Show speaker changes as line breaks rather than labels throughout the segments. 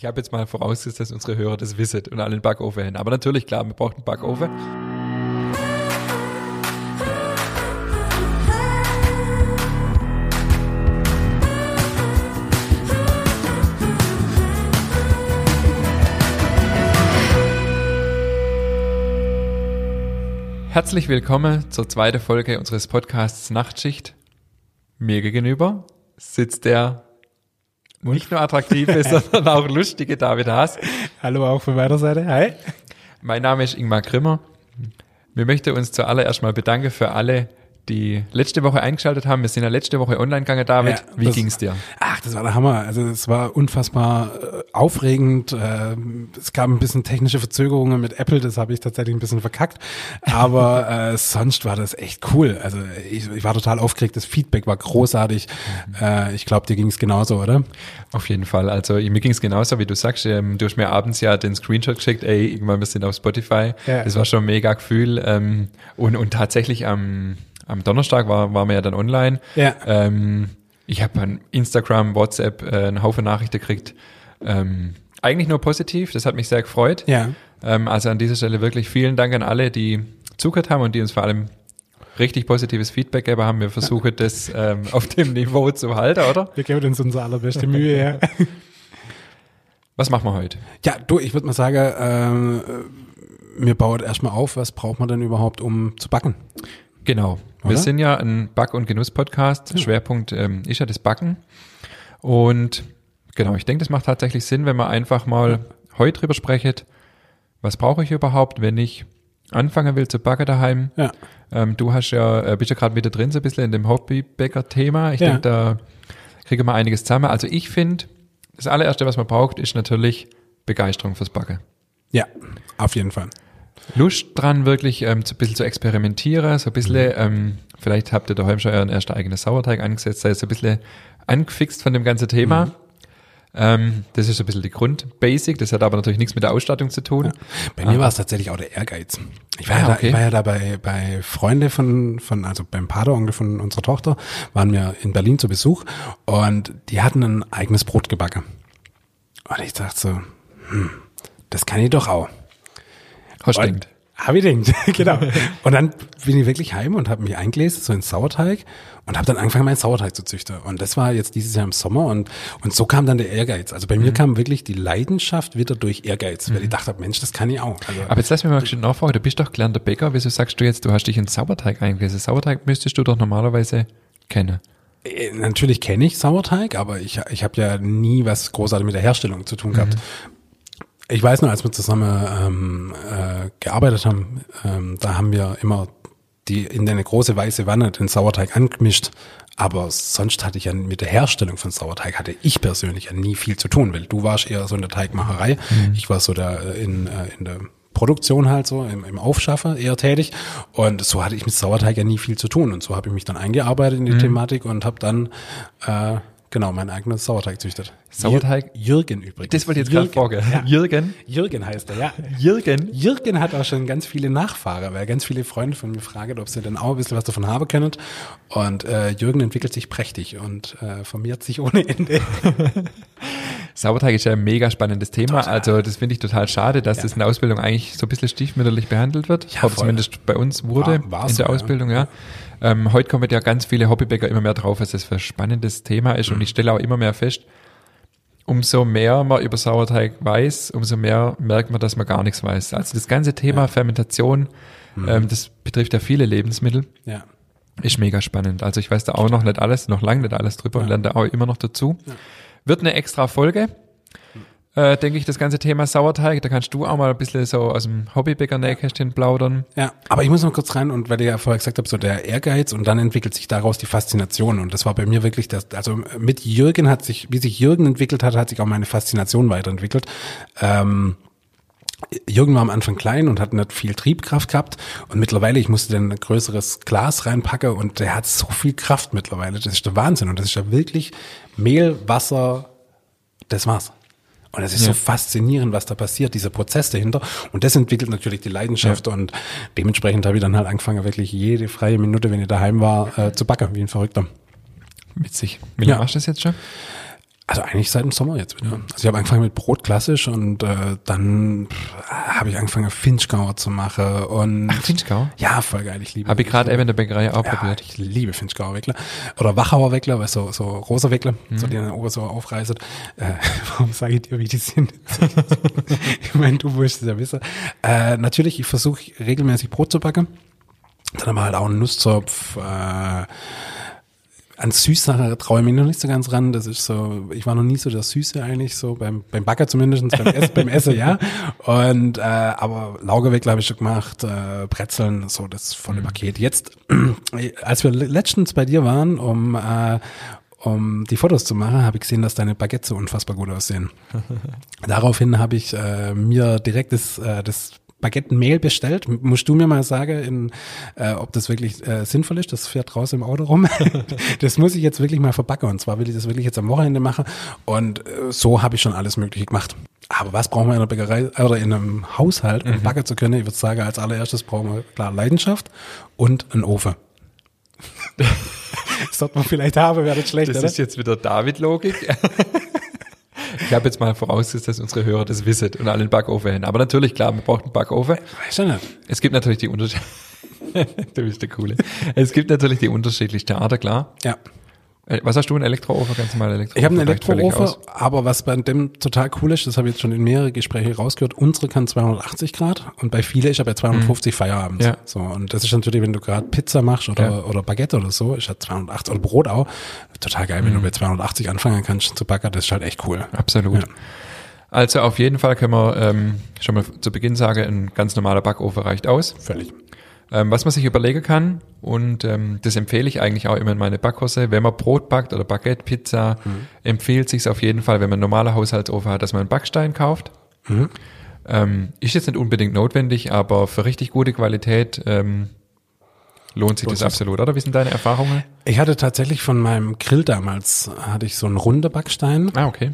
Ich habe jetzt mal vorausgesetzt, dass unsere Hörer das wissen und alle einen Backofen haben. Aber natürlich, klar, wir brauchen einen Backofen. Herzlich willkommen zur zweiten Folge unseres Podcasts Nachtschicht. Mir gegenüber sitzt der nicht nur attraktive, sondern auch lustige David Haas.
Hallo auch von meiner Seite. Hi.
Mein Name ist Ingmar Grimmer. Wir möchten uns zuallererst mal bedanken für alle, die letzte Woche eingeschaltet haben. Wir sind ja letzte Woche online gegangen, David. Ja, Wie ging's dir?
Ach, das war der Hammer. Also es war unfassbar äh, aufregend. Äh, es gab ein bisschen technische Verzögerungen mit Apple, das habe ich tatsächlich ein bisschen verkackt. Aber äh, sonst war das echt cool. Also ich, ich, war total aufgeregt. Das Feedback war großartig. Äh, ich glaube, dir ging's genauso, oder?
Auf jeden Fall. Also mir ging's genauso, wie du sagst. Ähm, du hast mir abends ja den Screenshot geschickt, ey, irgendwann wir sind auf Spotify. Ja. Das war schon ein mega Gefühl. Ähm, und, und tatsächlich am am Donnerstag war, waren wir ja dann online. Ja. Ähm, ich habe an Instagram, WhatsApp äh, einen Haufen Nachrichten gekriegt. Ähm, eigentlich nur positiv, das hat mich sehr gefreut. Ja. Ähm, also an dieser Stelle wirklich vielen Dank an alle, die zugehört haben und die uns vor allem richtig positives Feedback gegeben haben. Wir versuchen das ähm, auf dem Niveau zu halten, oder?
Wir geben uns unsere allerbeste Mühe, ja.
Was machen wir heute?
Ja, du, ich würde mal sagen, ähm, mir baut erstmal auf, was braucht man denn überhaupt, um zu backen?
Genau. Wir sind ja ein Back- und Genuss-Podcast. Ja. Schwerpunkt ähm, ist ja das Backen. Und genau, ich denke, das macht tatsächlich Sinn, wenn man einfach mal heute drüber sprechen, was brauche ich überhaupt, wenn ich anfangen will zu backen daheim. Ja. Ähm, du hast ja, äh, bist ja gerade wieder drin, so ein bisschen in dem Hobbybäcker-Thema. Ich ja. denke, da kriege mal einiges zusammen. Also ich finde, das allererste, was man braucht, ist natürlich Begeisterung fürs Backen.
Ja, auf jeden Fall.
Lust dran, wirklich ähm, so ein bisschen zu experimentieren, so ein bisschen, mhm. ähm, vielleicht habt ihr daheim schon euren ersten eigenen Sauerteig angesetzt, seid so ein bisschen angefixt von dem ganzen Thema. Mhm. Ähm, das ist so ein bisschen die Grundbasic, das hat aber natürlich nichts mit der Ausstattung zu tun. Ja.
Bei mir ah. war es tatsächlich auch der Ehrgeiz. Ich war, ah, ja, da, okay. ich war ja da bei, bei Freunde von, von, also beim Pateronkel von unserer Tochter, waren wir in Berlin zu Besuch und die hatten ein eigenes Brot gebacken. Und ich dachte so, hm, das kann ich doch auch.
Hast du denkt.
Habe ich denkt, genau. Und dann bin ich wirklich heim und habe mich eingelesen, so in Sauerteig und habe dann angefangen, meinen Sauerteig zu züchten. Und das war jetzt dieses Jahr im Sommer und, und so kam dann der Ehrgeiz. Also bei mhm. mir kam wirklich die Leidenschaft wieder durch Ehrgeiz, weil mhm. ich dachte, Mensch, das kann ich auch. Also,
Aber jetzt lass mich mal schon nachfragen, du bist doch gelernter Bäcker, wieso sagst du jetzt, du hast dich in Sauerteig eingelesen? Sauerteig müsstest du doch normalerweise kennen.
Äh, natürlich kenne ich Sauerteig, aber ich, ich habe ja nie was großartig mit der Herstellung zu tun gehabt. Mhm. Ich weiß nur, als wir zusammen ähm, äh, gearbeitet haben, ähm, da haben wir immer die in eine große weiße Wanne den Sauerteig angemischt. Aber sonst hatte ich ja mit der Herstellung von Sauerteig hatte ich persönlich ja nie viel zu tun, weil du warst eher so in der Teigmacherei. Mhm. Ich war so da äh, in, äh, in der Produktion halt so, im, im Aufschaffer eher tätig. Und so hatte ich mit Sauerteig ja nie viel zu tun. Und so habe ich mich dann eingearbeitet in die mhm. Thematik und habe dann äh, Genau, mein eigenes Sauerteig züchtet.
Sauerteig?
Jürgen übrigens.
Das wollte ich jetzt gerade fragen.
Ja. Jürgen? Jürgen heißt er, ja.
Jürgen?
Jürgen hat auch schon ganz viele Nachfahrer, weil ganz viele Freunde von mir fragen, ob sie denn auch ein bisschen was davon haben können. Und äh, Jürgen entwickelt sich prächtig und äh, vermehrt sich ohne Ende.
Sauerteig ist ja ein mega spannendes Thema. Total. Also das finde ich total schade, dass ja. das in der Ausbildung eigentlich so ein bisschen stiefmütterlich behandelt wird. Ja, Oder zumindest bei uns wurde War, in der so, Ausbildung, ja. ja. Ähm, heute kommen ja ganz viele Hobbybäcker immer mehr drauf, was das für ein spannendes Thema ist. Mhm. Und ich stelle auch immer mehr fest, umso mehr man über Sauerteig weiß, umso mehr merkt man, dass man gar nichts weiß. Also das ganze Thema ja. Fermentation, mhm. ähm, das betrifft ja viele Lebensmittel. Ja. Ist mega spannend. Also ich weiß da auch noch nicht alles, noch lange nicht alles drüber ja. und lerne da auch immer noch dazu. Wird eine extra Folge äh, denke ich, das ganze Thema Sauerteig. Da kannst du auch mal ein bisschen so aus dem Hobbybäcker-Nähkästchen plaudern.
Ja, aber ich muss noch kurz rein und weil ich ja vorher gesagt habe, so der Ehrgeiz und dann entwickelt sich daraus die Faszination. Und das war bei mir wirklich das, also mit Jürgen hat sich, wie sich Jürgen entwickelt hat, hat sich auch meine Faszination weiterentwickelt. Ähm, Jürgen war am Anfang klein und hat nicht viel Triebkraft gehabt und mittlerweile, ich musste dann ein größeres Glas reinpacken und der hat so viel Kraft mittlerweile, das ist der Wahnsinn und das ist ja wirklich Mehl, Wasser, das war's. Und es ist ja. so faszinierend, was da passiert, dieser Prozess dahinter. Und das entwickelt natürlich die Leidenschaft. Ja. Und dementsprechend habe ich dann halt angefangen, wirklich jede freie Minute, wenn ich daheim war, äh, zu backen, wie ein Verrückter.
Witzig. Wie lange ja. machst du das jetzt schon?
Also eigentlich seit dem Sommer jetzt wieder. Also ich habe angefangen mit Brot klassisch und äh, dann habe ich angefangen Finchgauer zu machen und
Ach, Finchgauer?
Ja, voll geil, ich liebe.
Habe ich gerade eben in der Bäckerei auch
ja,
probiert.
Ich liebe Finchgauer Weckler oder Wachauer Weckler, weil so so rosa Weckler, mhm. so die dann oben so aufreißt. Äh, warum sage ich dir, wie die sind? ich meine, du musst es ja wissen. Äh, natürlich, ich versuche regelmäßig Brot zu backen. Dann haben wir halt auch einen Nusszopf. Äh, an Süßsache traue ich mich noch nicht so ganz ran. Das ist so, ich war noch nie so der Süße eigentlich, so beim, beim Backer zumindest, beim, Ess, beim Essen, ja. Und äh, aber Laugeweckler habe ich schon gemacht, äh, Brezeln, so das volle mhm. Paket. Jetzt, als wir letztens bei dir waren, um äh, um die Fotos zu machen, habe ich gesehen, dass deine Baguette so unfassbar gut aussehen. Daraufhin habe ich äh, mir direkt das, äh, das Baguette-Mehl bestellt. Musst du mir mal sagen, in, äh, ob das wirklich äh, sinnvoll ist. Das fährt draußen im Auto rum. das muss ich jetzt wirklich mal verbacken. Und zwar will ich das wirklich jetzt am Wochenende machen. Und äh, so habe ich schon alles Mögliche gemacht. Aber was brauchen wir in einer Bäckerei oder in einem Haushalt, um mhm. backen zu können? Ich würde sagen, als allererstes brauchen wir klar Leidenschaft und einen Ofen. das sollte man vielleicht haben, wäre das schlecht.
Das
oder?
ist jetzt wieder David-Logik. Ich habe jetzt mal vorausgesetzt, dass unsere Hörer das wissen und alle einen Backofen haben. Aber natürlich, klar, man braucht einen Backofen.
Weiß ich nicht.
Es gibt natürlich die Unterschiede. du bist der Coole. Es gibt natürlich die unterschiedlichsten Arten, klar.
Ja.
Äh, was hast du, ein Elektroofen, ganz normal Elektroofen?
Ich habe einen Elektroofen, aber was bei dem total cool ist, das habe ich jetzt schon in mehrere Gespräche rausgehört, unsere kann 280 Grad und bei vielen ist ja bei 250 mhm. Feierabend. Ja. So, und das ist natürlich, wenn du gerade Pizza machst oder, ja. oder Baguette oder so, ist ja 280 oder Brot auch, total geil, wenn mhm. du bei 280 anfangen kannst zu backen, das ist halt echt cool.
Absolut. Ja. Also auf jeden Fall können wir ähm, schon mal zu Beginn sagen, ein ganz normaler Backofen reicht aus.
Völlig.
Ähm, was man sich überlegen kann, und ähm, das empfehle ich eigentlich auch immer in meine Backhose, wenn man Brot backt oder Baguette, Pizza, mhm. empfiehlt sich auf jeden Fall, wenn man einen normalen Haushaltsofen hat, dass man einen Backstein kauft. Mhm. Ähm, ist jetzt nicht unbedingt notwendig, aber für richtig gute Qualität ähm, lohnt sich das absolut, oder? Wie sind deine Erfahrungen?
Ich hatte tatsächlich von meinem Grill damals, hatte ich so einen runden Backstein.
Ah, okay.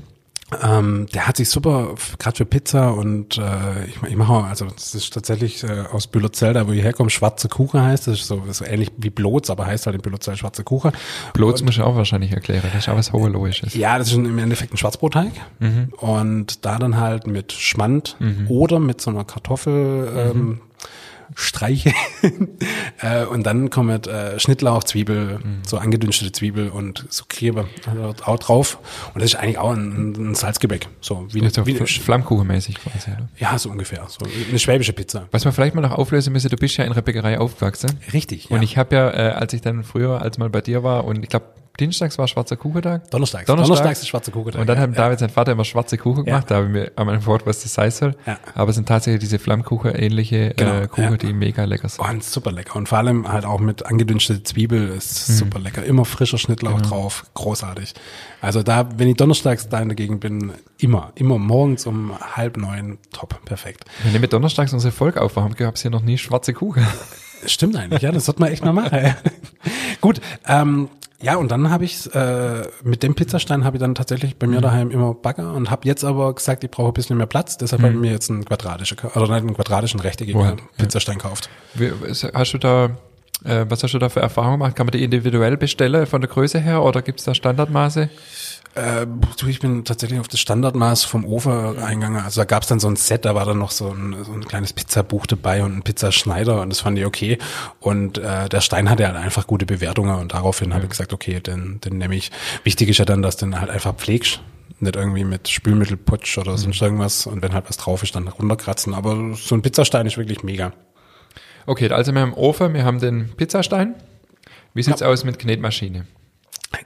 Ähm, der hat sich super, gerade für Pizza und äh, ich, ich mache, also das ist tatsächlich äh, aus Bülozell, da wo ich herkomme, schwarze Kuchen heißt. Das ist so, so ähnlich wie Bloz, aber heißt halt in Bülozell schwarze Kuchen.
Bloz muss ich auch wahrscheinlich erklären, das ist auch was Hoheloisches.
Ja, das ist im Endeffekt ein Schwarzbrotteig mhm. und da dann halt mit Schmand mhm. oder mit so einer Kartoffel ähm, mhm. Streiche. äh, und dann kommt äh, Schnittlauch, Zwiebel, mhm. so angedünstete Zwiebel und so Klebe auch drauf. Und das ist eigentlich auch ein, ein Salzgebäck. So wie, eine,
so
wie
eine Flammkuchenmäßig quasi. Oder?
Ja, so ungefähr. So eine schwäbische Pizza.
Was man vielleicht mal noch auflösen müsste, du bist ja in einer Bäckerei aufgewachsen.
Richtig.
Und ja. ich habe ja, äh, als ich dann früher, als mal bei dir war und ich glaube, Dienstags war schwarzer Kuchentag?
Donnerstags.
Donnerstags.
Donnerstags ist schwarzer Kuchentag.
Und dann ja, haben David sein Vater immer schwarze Kuchen gemacht. Ja. Da haben wir am Anfang was das heißt soll. Ja. Aber es sind tatsächlich diese Flammkuchen-ähnliche genau, äh, Kuchen, ja. die mega lecker sind.
Und super lecker. Und vor allem halt auch mit angedünsteter Zwiebel ist mhm. super lecker. Immer frischer Schnittlauch genau. drauf. Großartig. Also da, wenn ich donnerstags da in der Gegend bin, immer, immer morgens um halb neun, top, perfekt.
Wenn wir donnerstags unsere Folge aufwachen, gab es hier noch nie schwarze Kuchen.
Stimmt eigentlich, ja, das sollte man echt mal machen. Gut, ähm, ja, und dann habe ich äh, mit dem Pizzastein habe ich dann tatsächlich bei mir mhm. daheim immer Bagger und habe jetzt aber gesagt, ich brauche ein bisschen mehr Platz, deshalb mhm. habe ich mir jetzt einen quadratischen oder einen quadratischen rechteckigen wow. Pizzastein gekauft.
Hast du da äh, was hast du da für Erfahrungen gemacht? Kann man die individuell bestellen von der Größe her oder gibt es da Standardmaße?
Äh, ich bin tatsächlich auf das Standardmaß vom Ofen eingegangen. Also da gab es dann so ein Set, da war dann noch so ein, so ein kleines Pizzabuch dabei und ein Pizzaschneider und das fand ich okay. Und äh, der Stein hatte halt einfach gute Bewertungen und daraufhin ja. habe ich gesagt, okay, den, den nehme ich. Wichtig ist ja dann, dass du den halt einfach pflegst nicht irgendwie mit Spülmittelputsch oder mhm. sonst irgendwas und wenn halt was drauf ist, dann runterkratzen. Aber so ein Pizzastein ist wirklich mega.
Okay, also wir haben Ofen, wir haben den Pizzastein. Wie sieht's ja. aus mit Knetmaschine?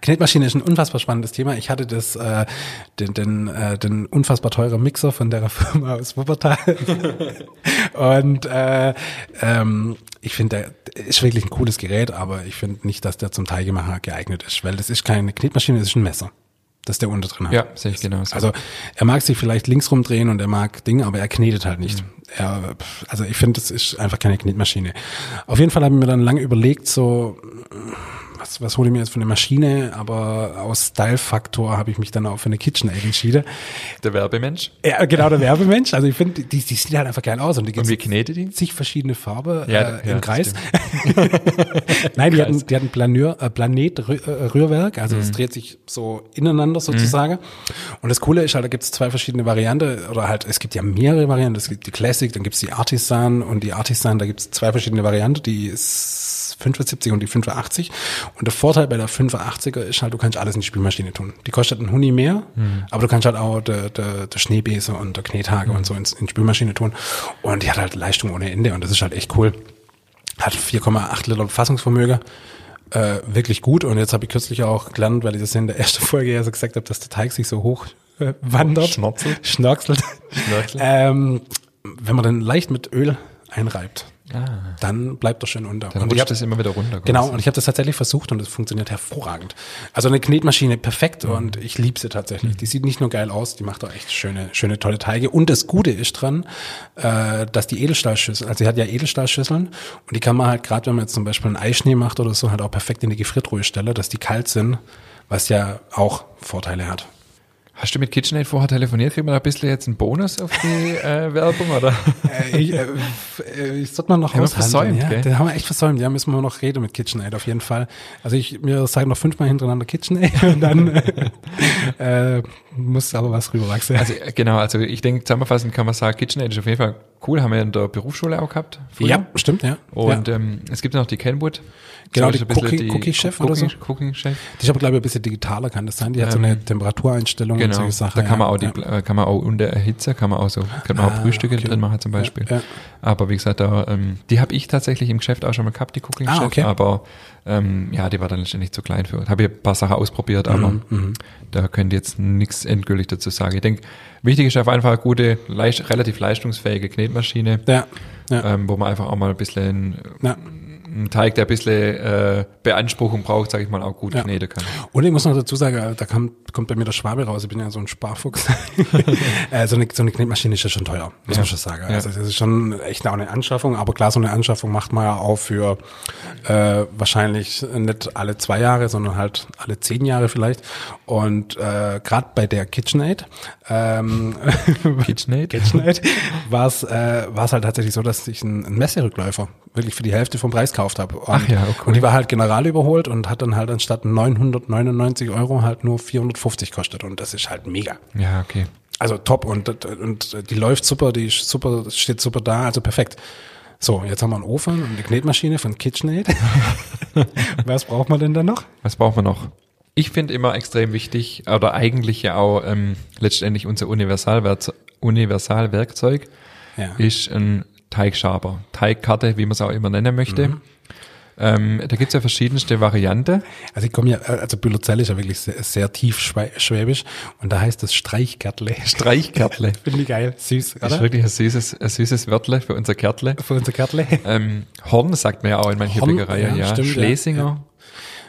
Knetmaschine ist ein unfassbar spannendes Thema. Ich hatte das, äh, den, den, äh, den unfassbar teuren Mixer von der Firma aus Wuppertal. und äh, ähm, ich finde, der ist wirklich ein cooles Gerät, aber ich finde nicht, dass der zum Teigemacher geeignet ist, weil das ist keine Knetmaschine, das ist ein Messer das der unter drin hat.
Ja, sehe ich genau. So.
Also er mag sich vielleicht links rumdrehen und er mag Dinge, aber er knetet halt nicht. Mhm. Er, also ich finde, das ist einfach keine Knetmaschine. Auf jeden Fall haben wir dann lange überlegt, so was, was hole ich mir jetzt für eine Maschine, aber aus Style-Faktor habe ich mich dann auch für eine KitchenAid entschieden.
Der Werbemensch?
Ja, genau, der Werbemensch. Also ich finde, die, die sieht halt einfach geil aus.
Und, die und wie knetet die?
Zig verschiedene Farben ja, äh, im ja, Kreis. Nein, die hatten, die hatten Planeur, äh, Planet-Rührwerk, also mhm. es dreht sich so ineinander sozusagen. Mhm. Und das Coole ist halt, da gibt es zwei verschiedene Varianten, oder halt, es gibt ja mehrere Varianten. Es gibt die Classic, dann gibt es die Artisan und die Artisan, da gibt es zwei verschiedene Varianten, die ist 75 und die 85. Und der Vorteil bei der 85er ist halt, du kannst alles in die Spielmaschine tun. Die kostet einen Huni mehr, mhm. aber du kannst halt auch der, der, der Schneebese und der Knethage mhm. und so ins, in die Spielmaschine tun. Und die hat halt Leistung ohne Ende und das ist halt echt cool. Hat 4,8 Liter Fassungsvermögen. Äh, wirklich gut. Und jetzt habe ich kürzlich auch gelernt, weil ich das in der ersten Folge ja so gesagt habe, dass der Teig sich so hoch äh, wandert.
Schnorzelt.
Schnorkselt. ähm, wenn man dann leicht mit Öl einreibt, Ah. Dann bleibt das schön unter.
Dann und ich habe das immer wieder runter.
Genau, und ich habe das tatsächlich versucht und es funktioniert hervorragend. Also eine Knetmaschine perfekt mhm. und ich liebe sie tatsächlich. Mhm. Die sieht nicht nur geil aus, die macht auch echt schöne, schöne tolle Teige. Und das Gute ist dran, äh, dass die Edelstahlschüssel, also sie hat ja Edelstahlschüsseln und die kann man halt gerade, wenn man jetzt zum Beispiel einen Eischnee macht oder so, halt auch perfekt in die Gefriertruhe stellen, dass die kalt sind, was ja auch Vorteile hat.
Hast du mit KitchenAid vorher telefoniert? Kriegen wir da ein bisschen jetzt einen Bonus auf die äh, Werbung, oder?
Äh, ich, äh, ich sollte mal noch
haben versäumt,
ja? Den haben wir echt versäumt. Ja, müssen wir noch reden mit KitchenAid auf jeden Fall. Also ich mir sage noch fünfmal hintereinander KitchenAid und dann äh, muss aber was rüberwachsen.
Also äh, genau, also ich denke, zusammenfassend kann man sagen, KitchenAid ist auf jeden Fall cool. Haben wir in der Berufsschule auch gehabt.
Früher. Ja, stimmt, ja.
Und
ja.
Ähm, es gibt noch die Kenwood.
Genau, die Cookie-Chef
Cookie,
oder so.
Cooking-Chef.
Die ist aber, glaube ich, ein bisschen digitaler, kann das sein? Die hat ähm, so eine Temperatureinstellung
genau, und solche Sachen. Da kann man auch die, ja. kann man auch unter Hitze, kann man auch so, kann man ah, auch Frühstücke okay. drin machen zum Beispiel. Ja. Aber wie gesagt, da, ähm, die habe ich tatsächlich im Geschäft auch schon mal gehabt, die Cooking-Chef, ah, okay. aber ähm, ja, die war dann letztendlich zu klein für. Habe ich ein paar Sachen ausprobiert, aber mhm, mhm. da könnt ihr jetzt nichts endgültig dazu sagen. Ich denke, wichtig ist auf jeden Fall eine gute, leicht, relativ leistungsfähige Knetmaschine, ja, ja. Ähm, wo man einfach auch mal ein bisschen ja ein Teig, der ein bisschen äh, Beanspruchung braucht, sage ich mal, auch gut ja. kneten kann.
Und ich muss noch dazu sagen, da kam, kommt bei mir der Schwabe raus, ich bin ja so ein Sparfuchs. äh, so, eine, so eine Knetmaschine ist ja schon teuer, muss ja. man schon sagen. Ja. Also das ist schon echt auch eine Anschaffung, aber klar, so eine Anschaffung macht man ja auch für äh, wahrscheinlich nicht alle zwei Jahre, sondern halt alle zehn Jahre vielleicht. Und äh, gerade bei der KitchenAid, ähm,
KitchenAid,
KitchenAid war es äh, war's halt tatsächlich so, dass ich einen, einen Messerückläufer wirklich für die Hälfte vom Preis gekauft habe. Und,
Ach ja, okay.
Und die war halt general überholt und hat dann halt anstatt 999 Euro halt nur 450 kostet. Und das ist halt mega.
Ja, okay.
Also top und, und die läuft super, die ist super, steht super da, also perfekt. So, jetzt haben wir einen Ofen und eine Knetmaschine von KitchenAid. Was braucht man denn da noch?
Was braucht man noch? Ich finde immer extrem wichtig, oder eigentlich ja auch ähm, letztendlich unser Universalwerkzeug, Universalwerkzeug ja. ist ein Teigschaber, Teigkarte, wie man es auch immer nennen möchte. Mhm. Ähm, da gibt's ja verschiedenste Varianten.
Also ich komme ja, also Bülozell ist ja wirklich sehr, sehr tief schwäbisch und da heißt das Streichkärtle.
Streichkärtle.
Finde ich geil, süß,
oder? Ist wirklich ein süßes, ein süßes Wörtle für unser Kärtle.
Für unser Kärtle.
Ähm, Horn sagt man ja auch in manchen Bäckereien, ja. ja. Stimmt, Schlesinger. Ja.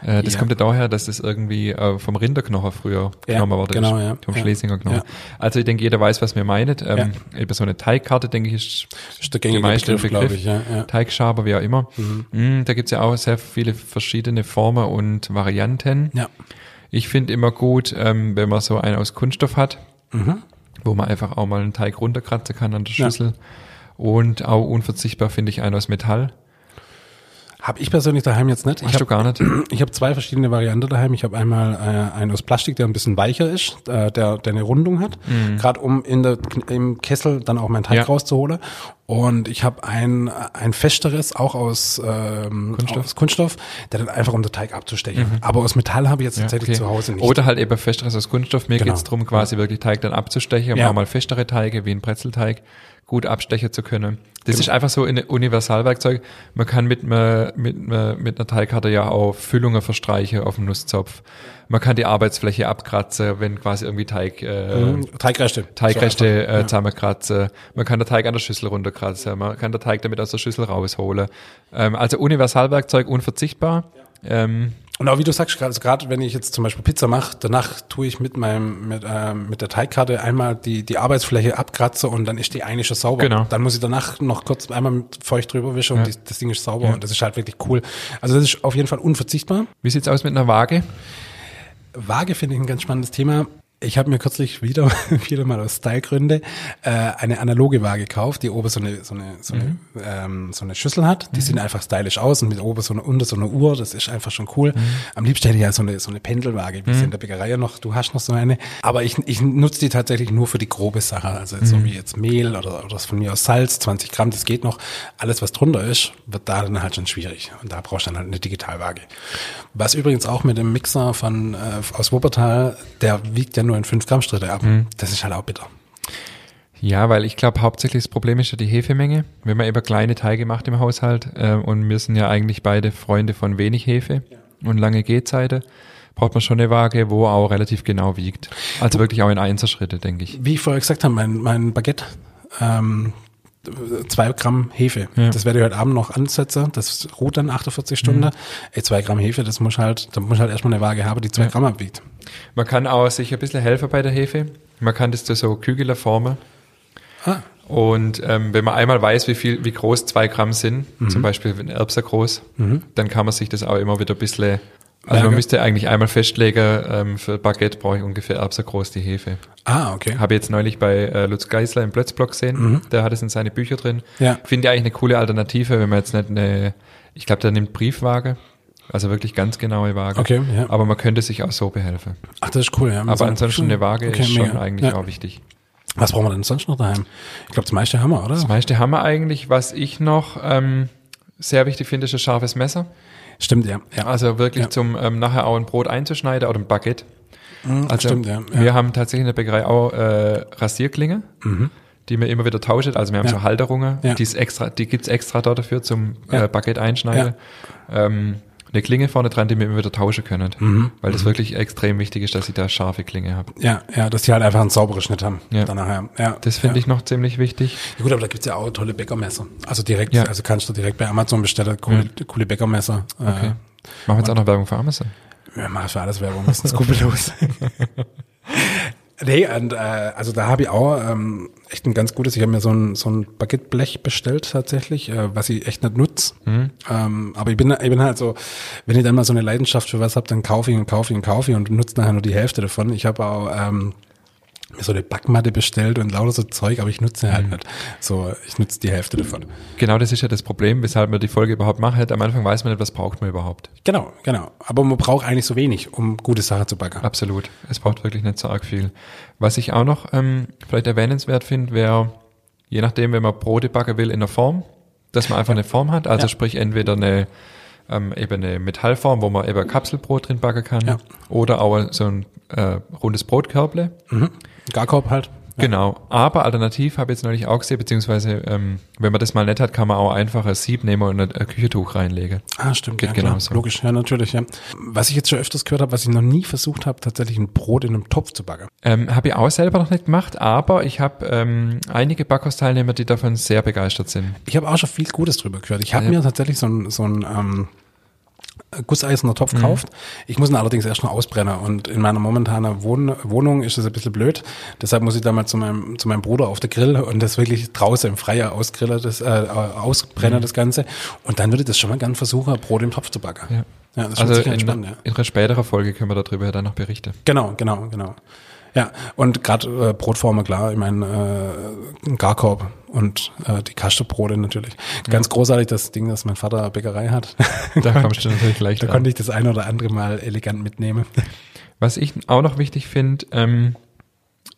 Äh, das ja. kommt ja daher, dass das irgendwie äh, vom Rinderknochen früher ja, genommen wurde.
Genau, ja.
Vom Schlesinger Knochen. Also ich denke, jeder weiß, was wir meinen. Ähm, Über so eine Teigkarte, denke ich, ist,
ist der gängige Begriff, Begriff ich. Ja, ja.
Teigschaber, wie auch immer. Mhm. Mm, da gibt's ja auch sehr viele verschiedene Formen und Varianten.
Ja.
Ich finde immer gut, ähm, wenn man so einen aus Kunststoff hat, mhm. wo man einfach auch mal einen Teig runterkratzen kann an der Schüssel. Und auch unverzichtbar finde ich einen aus Metall.
Habe ich persönlich daheim jetzt nicht.
Ich Hast hab, du gar nicht?
Ich habe zwei verschiedene Varianten daheim. Ich habe einmal äh, einen aus Plastik, der ein bisschen weicher ist, äh, der, der eine Rundung hat, mhm. gerade um in der, im Kessel dann auch meinen Teig ja. rauszuholen. Und ich habe ein, ein festeres, auch aus, ähm, Kunststoff. aus Kunststoff, der dann einfach um den Teig abzustechen. Mhm. Aber aus Metall habe ich jetzt tatsächlich ja, okay. zu Hause nicht.
Oder halt eben festeres aus Kunststoff. Mir genau. geht's drum, quasi wirklich Teig dann abzustechen. Ja. Auch mal festere Teige, wie ein Brezelteig, gut abstechen zu können. Das genau. ist einfach so ein Universalwerkzeug. Man kann mit, mit, mit einer Teigkarte ja auch Füllungen verstreichen auf dem Nusszopf. Man kann die Arbeitsfläche abkratzen, wenn quasi irgendwie Teig, äh,
mhm. Teigreste,
Teigreste so äh, zusammenkratzen. Man kann den Teig an der Schüssel runterkratzen. Man kann den Teig damit aus der Schüssel rausholen. Ähm, also Universalwerkzeug unverzichtbar. Ähm,
Und auch wie du sagst, gerade also wenn ich jetzt zum Beispiel Pizza mache, danach tue ich mit meinem mit, äh, mit der Teigkarte einmal die die Arbeitsfläche abkratze und dann ist die eigentlich schon sauber.
Genau.
Dann muss ich danach noch kurz einmal mit feucht drüber wischen und die, das Ding ist sauber ja. und das ist halt wirklich cool. Also das ist auf jeden Fall unverzichtbar.
Wie sieht's aus mit einer Waage?
Waage finde ich ein ganz spannendes Thema. Ich habe mir kürzlich wieder, wieder mal aus Stylegründe äh, eine analoge Waage gekauft, die oben so eine, so eine, so eine, mhm. ähm, so eine Schüssel hat. Die mhm. sehen einfach stylisch aus und mit oben so eine, unter so eine Uhr, das ist einfach schon cool. Mhm. Am liebsten hätte ich ja so eine, so eine Pendelwaage, wie mhm. in der Bäckerei ja noch, du hast noch so eine. Aber ich, ich nutze die tatsächlich nur für die grobe Sache. Also so mhm. wie jetzt Mehl oder, oder von mir aus Salz, 20 Gramm, das geht noch. Alles, was drunter ist, wird da dann halt schon schwierig. Und da brauchst du dann halt eine Digitalwaage. Was übrigens auch mit dem Mixer von, äh, aus Wuppertal, der wiegt ja nur nur in 5 Gramm Stritte ab. Mhm. Das ist halt auch bitter.
Ja, weil ich glaube, hauptsächlich das Problem ist ja die Hefemenge. Wenn man eben kleine Teige macht im Haushalt äh, und wir sind ja eigentlich beide Freunde von wenig Hefe ja. und lange Gehzeiten, braucht man schon eine Waage, wo auch relativ genau wiegt. Also wirklich auch in Einzelschritte, denke ich.
Wie ich vorher gesagt habe, mein, mein Baguette, ähm, zwei Gramm Hefe. Ja. Das werde ich heute Abend noch ansetzen. Das ruht dann 48 Stunden. Mhm. Ey, zwei Gramm Hefe, das muss halt, da muss halt erstmal eine Waage haben, die zwei ja. Gramm abwiegt.
Man kann auch sich ein bisschen helfen bei der Hefe. Man kann das zu so Kügeler formen. Ah. Und ähm, wenn man einmal weiß, wie viel, wie groß zwei Gramm sind, mhm. zum Beispiel wenn Erbser groß, mhm. dann kann man sich das auch immer wieder ein bisschen also man müsste eigentlich einmal festlegen, ähm, für Baguette brauche ich ungefähr erbser groß die Hefe.
Ah, okay.
Habe jetzt neulich bei äh, Lutz Geisler im Plötzblock gesehen, mhm. der hat es in seine Bücher drin. Ja. Finde ich eigentlich eine coole Alternative, wenn man jetzt nicht eine, ich glaube, der nimmt Briefwaage, also wirklich ganz genaue Waage.
Okay, ja.
Aber man könnte sich auch so behelfen.
Ach, das ist cool, ja.
Aber ansonsten eine Waage okay, ist schon mega. eigentlich ja. auch wichtig.
Was brauchen wir denn sonst noch daheim? Ich glaube, das meiste haben wir, oder?
Das meiste haben wir eigentlich. Was ich noch ähm, sehr wichtig finde, ist ein scharfes Messer.
Stimmt, ja.
ja. Also wirklich ja. zum ähm, nachher auch ein Brot einzuschneiden oder ein Baguette.
Mhm, also stimmt, ja. ja.
Wir haben tatsächlich in der Bäckerei auch äh, Rasierklinge. Mhm die wir immer wieder tauschen. Also wir haben ja. so Halterungen, ja. die, ist extra, die gibt's extra dort dafür zum ja. äh, Baguette einschneiden. Ja. Ähm, eine Klinge vorne dran, die wir immer wieder tauschen können. Mhm. Weil das mhm. wirklich extrem wichtig ist, dass ich da scharfe Klinge habe.
Ja, ja, dass die halt einfach einen sauberen Schnitt haben. Ja. Danach, ja.
ja das finde ja. ich noch ziemlich wichtig.
Ja gut, aber da gibt's ja auch tolle Bäckermesser. Also direkt, ja. also kannst du direkt bei Amazon bestellen, coole, coole Bäckermesser.
Äh, okay. Machen wir jetzt auch noch Werbung für Amazon?
Ja, mach für alles Werbung, das ist skrupellos. Nee, und, äh, also da habe ich auch ähm, echt ein ganz gutes, ich habe mir so ein, so ein Baguetteblech bestellt tatsächlich, äh, was ich echt nicht nutze. Mhm. Ähm, aber ich bin, ich bin halt so, wenn ich dann mal so eine Leidenschaft für was habe, dann kaufe ich und kaufe ich und kaufe ich und nutze nachher nur die Hälfte davon. Ich habe auch ähm, so eine Backmatte bestellt und lauter so Zeug, aber ich nutze halt mhm. nicht. So, ich nutze die Hälfte davon.
Genau, das ist ja das Problem, weshalb man die Folge überhaupt macht. Am Anfang weiß man nicht, was braucht man überhaupt.
Genau, genau. Aber man braucht eigentlich so wenig, um gute Sachen zu backen.
Absolut. Es braucht wirklich nicht so arg viel. Was ich auch noch ähm, vielleicht erwähnenswert finde, wäre, je nachdem, wenn man Brote backen will in der Form, dass man einfach ja. eine Form hat. Also ja. sprich entweder eine ähm, eben eine Metallform, wo man eben Kapselbrot drin backen kann. Ja. Oder auch so ein äh, rundes Brotkörble.
Mhm. Garkorb halt.
Ja. Genau. Aber alternativ habe ich jetzt neulich auch gesehen, beziehungsweise ähm, wenn man das mal nett hat, kann man auch einfach ein Sieb nehmen und ein, Küchentuch reinlegen.
Ah, stimmt. Geht ja, genau so. Logisch, ja, natürlich, ja. Was ich jetzt schon öfters gehört habe, was ich noch nie versucht habe, tatsächlich ein Brot in einem Topf zu backen.
Ähm, habe ich auch selber noch nicht gemacht, aber ich habe ähm, einige Backkursteilnehmer, die davon sehr begeistert sind.
Ich habe auch schon viel Gutes drüber gehört. Ich habe ja. mir tatsächlich so ein, so ein ähm, gusseiserner Topf mhm. kauft. Ich muss ihn allerdings erst noch ausbrennen und in meiner momentanen Wohn Wohnung ist das ein bisschen blöd. Deshalb muss ich da mal zu meinem, zu meinem Bruder auf der Grill und das wirklich draußen im Freier ausgrillen, das, äh, ausbrennen mhm. das Ganze. Und dann würde ich das schon mal gern versuchen, Brot im Topf zu backen.
Ja. Ja, das also in, spannend, ja. in einer späteren Folge können wir darüber dann noch berichten.
Genau, genau, genau. Ja, und gerade äh, Brotformen, klar, ich meine, äh, ein Garkorb und äh, die Kastenbrote natürlich. Ganz ja. großartig das Ding, dass mein Vater Bäckerei hat.
Da kommst du natürlich gleich
Da konnte ich das eine oder andere mal elegant mitnehmen.
Was ich auch noch wichtig finde, ähm,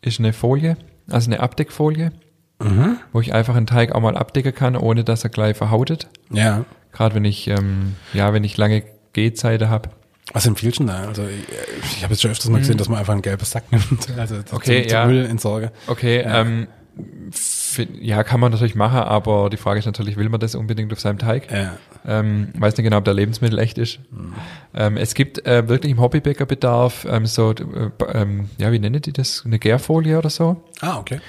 ist eine Folie, also eine Abdeckfolie, mhm. wo ich einfach einen Teig auch mal abdecken kann, ohne dass er gleich verhautet.
Ja.
Gerade wenn ich, ähm, ja, wenn ich lange Gehzeiten habe.
Was empfiehlt denn da? Also ich, ich habe jetzt schon öfters mal gesehen, hm. dass man einfach ein gelbes Sack nimmt. Also
okay,
zum,
ja.
Müll entsorge.
Okay, ja. ähm, ja, kann man natürlich machen, aber die Frage ist natürlich, will man das unbedingt auf seinem Teig?
Ja.
Ähm, weiß nicht genau, ob der Lebensmittel echt ist. Mhm. Ähm, es gibt äh, wirklich im Hobbybäckerbedarf ähm, so, äh, ähm, ja, wie nennen die das? Eine Gärfolie oder so?
Ah, okay.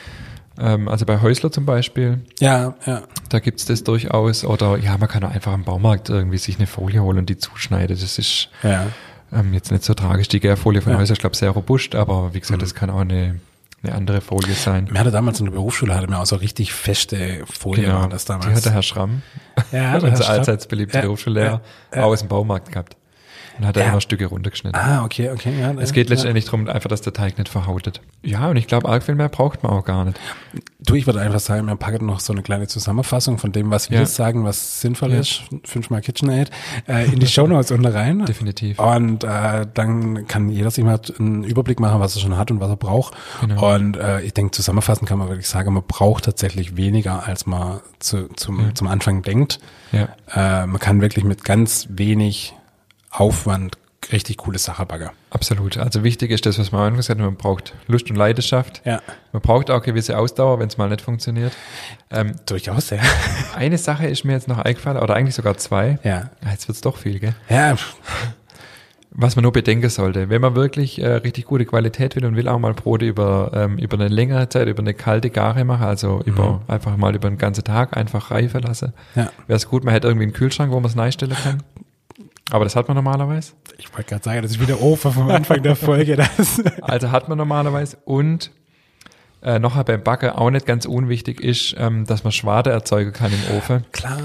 Ähm, also bei Häusler zum Beispiel.
Ja, ja.
Da gibt's das durchaus. Oder ja, man kann auch einfach im Baumarkt irgendwie sich eine Folie holen und die zuschneiden. Das ist
Ja.
ähm, jetzt nicht so tragisch. Die Gärfolie von
Ja.
Häusler, ich glaube, sehr robust, aber wie gesagt, das kann auch eine, eine andere Folie sein.
Wir hatten damals in der Berufsschule, hatten wir auch so richtig feste Folien, waren das damals.
Genau. Die hat der Herr Schramm,
ja, der
unser
Stab-
allseits beliebter
Ja,
Berufsschullehrer,
ja, ja.
auch aus dem Baumarkt gehabt. Und hat da
Ja.
immer Stücke runtergeschnitten.
Ah, okay, okay. Ja,
Es geht
ja.
letztendlich darum, einfach, dass der Teig nicht verhautet. Ja, und ich glaube, arg viel mehr braucht man auch gar nicht.
Du, ich würde einfach sagen, wir packen noch so eine kleine Zusammenfassung von dem, was wir
Ja.
sagen, was sinnvoll ist, fünfmal KitchenAid, äh, in die Shownotes unten rein.
Definitiv.
Und äh, dann kann jeder sich mal einen Überblick machen, was er schon hat und was er braucht.
Genau.
Und äh, ich denke, zusammenfassend kann man wirklich sagen, man braucht tatsächlich weniger, als man zu, zum, zum Anfang denkt.
Ja,
Äh, man kann wirklich mit ganz wenig Aufwand richtig coole Sachen backen.
absolut. Also wichtig ist das, was man am Anfang gesagt hat, man braucht Lust und Leidenschaft.
Ja,
Man braucht auch gewisse Ausdauer, wenn es mal nicht funktioniert. Ähm,
durchaus, ja.
eine Sache ist mir jetzt noch eingefallen, oder eigentlich sogar zwei.
Ja,
Ah, Jetzt wird's doch viel, gell?
ja
Was man nur bedenken sollte, wenn man wirklich äh, richtig gute Qualität will und will auch mal Brote über, ähm, über eine längere Zeit, über eine kalte Gare machen, also über einfach mal über einen ganzen Tag einfach reifen lassen,
ja.
wäre es gut, man hätte irgendwie einen Kühlschrank, wo man es reinstellen kann. Aber das hat man normalerweise.
Ich wollte gerade sagen, das ist wieder Ofer vom Anfang der Folge. Das.
Also hat man normalerweise. Und äh, noch beim Backen auch nicht ganz unwichtig ist, ähm, dass man Schwade erzeugen kann im Ofen.
Klar.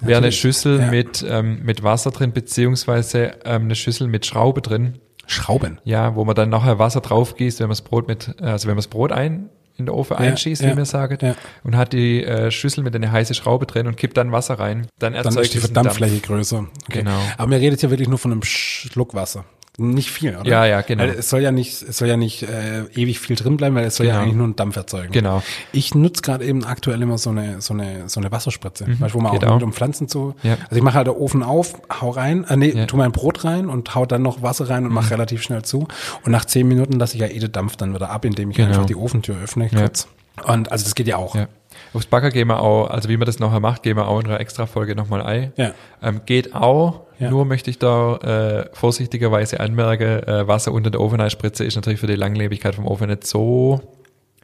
Wäre eine. Schüssel
Ja.
mit, ähm, mit Wasser drin, beziehungsweise ähm, eine Schüssel mit Schraube drin.
Schrauben.
Ja, wo man dann nachher Wasser drauf gießt, wenn man das Brot mit, also wenn man das Brot ein in den Ofen
Ja,
einschießt,
ja,
wie mir sagt,
ja.
und hat die äh, Schüssel mit einer heißen Schraube drin und kippt dann Wasser rein, dann
Dann
erzeugt
ist die Verdampffläche
Dampf.
größer. Okay.
Genau.
Aber mir redet hier wirklich nur von einem Schluck Wasser. Nicht viel, oder?
Ja, ja, genau.
Weil es soll ja nicht, es soll ja nicht äh, ewig viel drin bleiben, weil es soll ja
Genau.
eigentlich nur einen Dampf erzeugen.
Genau.
Ich nutze gerade eben aktuell immer so eine, so eine, so eine Wasserspritze. weißt, du, wo man
Mhm. geht
auch,
auch.
um Pflanzen zu.
Ja.
Also ich mache halt den Ofen auf, hau rein, äh, nee,
Ja. Mhm.
tu mein Brot rein und hau dann noch Wasser rein und mach relativ schnell zu. Und nach zehn Minuten lasse ich ja eh den Dampf dann wieder ab, indem ich
Genau.
einfach die Ofentür öffne
Ja.
kurz. Und also das geht ja auch.
Ja. Aufs Backer gehen wir auch, also wie man das nachher macht, gehen wir auch in einer extra Folge nochmal ein.
Ja.
Ähm, geht auch,
Ja.
nur möchte ich da äh, vorsichtigerweise anmerken, äh, Wasser unter der Ofeneispritze ist natürlich für die Langlebigkeit vom Ofen nicht so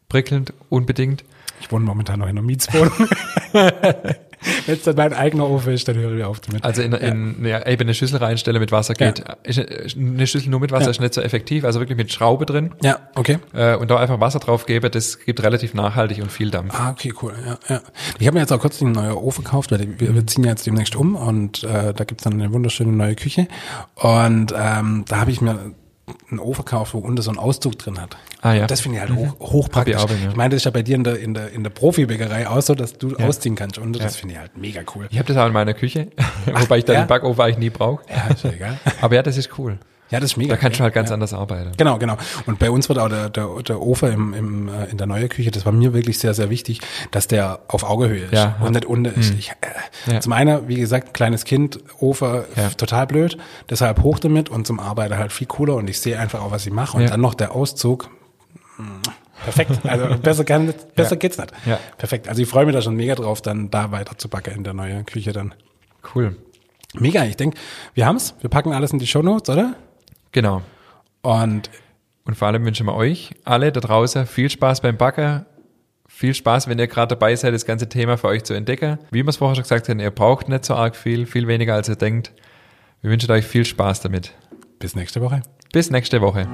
prickelnd unbedingt.
Ich wohne momentan noch in einer Mietswohnung. Wenn es dann mein eigener Ofen ist, dann höre ich auf damit.
Also in, in ja. eben eine Schüssel reinstelle mit Wasser geht. Ist eine Schüssel nur mit Wasser
Ja.
ist nicht so effektiv, also wirklich mit Schraube drin
ja, okay.
äh, und da einfach Wasser drauf gebe, das gibt relativ nachhaltig und viel Dampf.
Ah, okay, cool. Ja, ja. Ich habe mir jetzt auch kurz einen neuen Ofen gekauft, weil wir, wir ziehen ja jetzt demnächst um und äh, da gibt's dann eine wunderschöne neue Küche. Und ähm, da habe ich mir einen Ofen gekauft, wo unten so ein Auszug drin hat.
Ah, ja.
Und das finde ich halt hoch, hochpraktisch.
Ich ja.
Ich meine, das ist ja bei dir in der, in der, in der Profibäckerei auch so, dass du ausziehen kannst. Und das
Ja.
finde ich halt mega cool.
Ich habe das auch in meiner Küche, wobei ich da
ja?
den Backofen eigentlich nie brauche.
Ja, ist ja egal.
Aber ja, das ist cool.
Ja, das ist mega
Da kannst du halt ganz
ja.
anders arbeiten.
Genau, genau. Und bei uns wird auch der, der, der Ofen im, im, äh, in der neuen Küche, das war mir wirklich sehr, sehr wichtig, dass der auf Augehöhe ist
Ja,
und nicht unten ist. Ich, äh,
Ja.
Zum einen, wie gesagt, kleines Kind, Ofen,
Ja.
total blöd, deshalb hoch damit und zum Arbeiten halt viel cooler und ich sehe einfach auch, was ich mache. Und dann noch der Auszug. mm, Perfekt. Also besser kann besser
Ja.
geht's nicht.
Ja.
Perfekt. Also ich freue mich da schon mega drauf, dann da weiter zu backen in der neuen Küche dann.
Cool.
Mega, ich denke, wir haben's. Wir packen alles in die Shownotes, oder?
Genau.
Und
Und vor allem wünschen wir euch alle da draußen viel Spaß beim Backen. Viel Spaß, wenn ihr gerade dabei seid, das ganze Thema für euch zu entdecken. Wie wir es vorher schon gesagt haben, ihr braucht nicht so arg viel, viel weniger als ihr denkt. Wir wünschen euch viel Spaß damit.
bis nächste Woche.
Bis nächste Woche.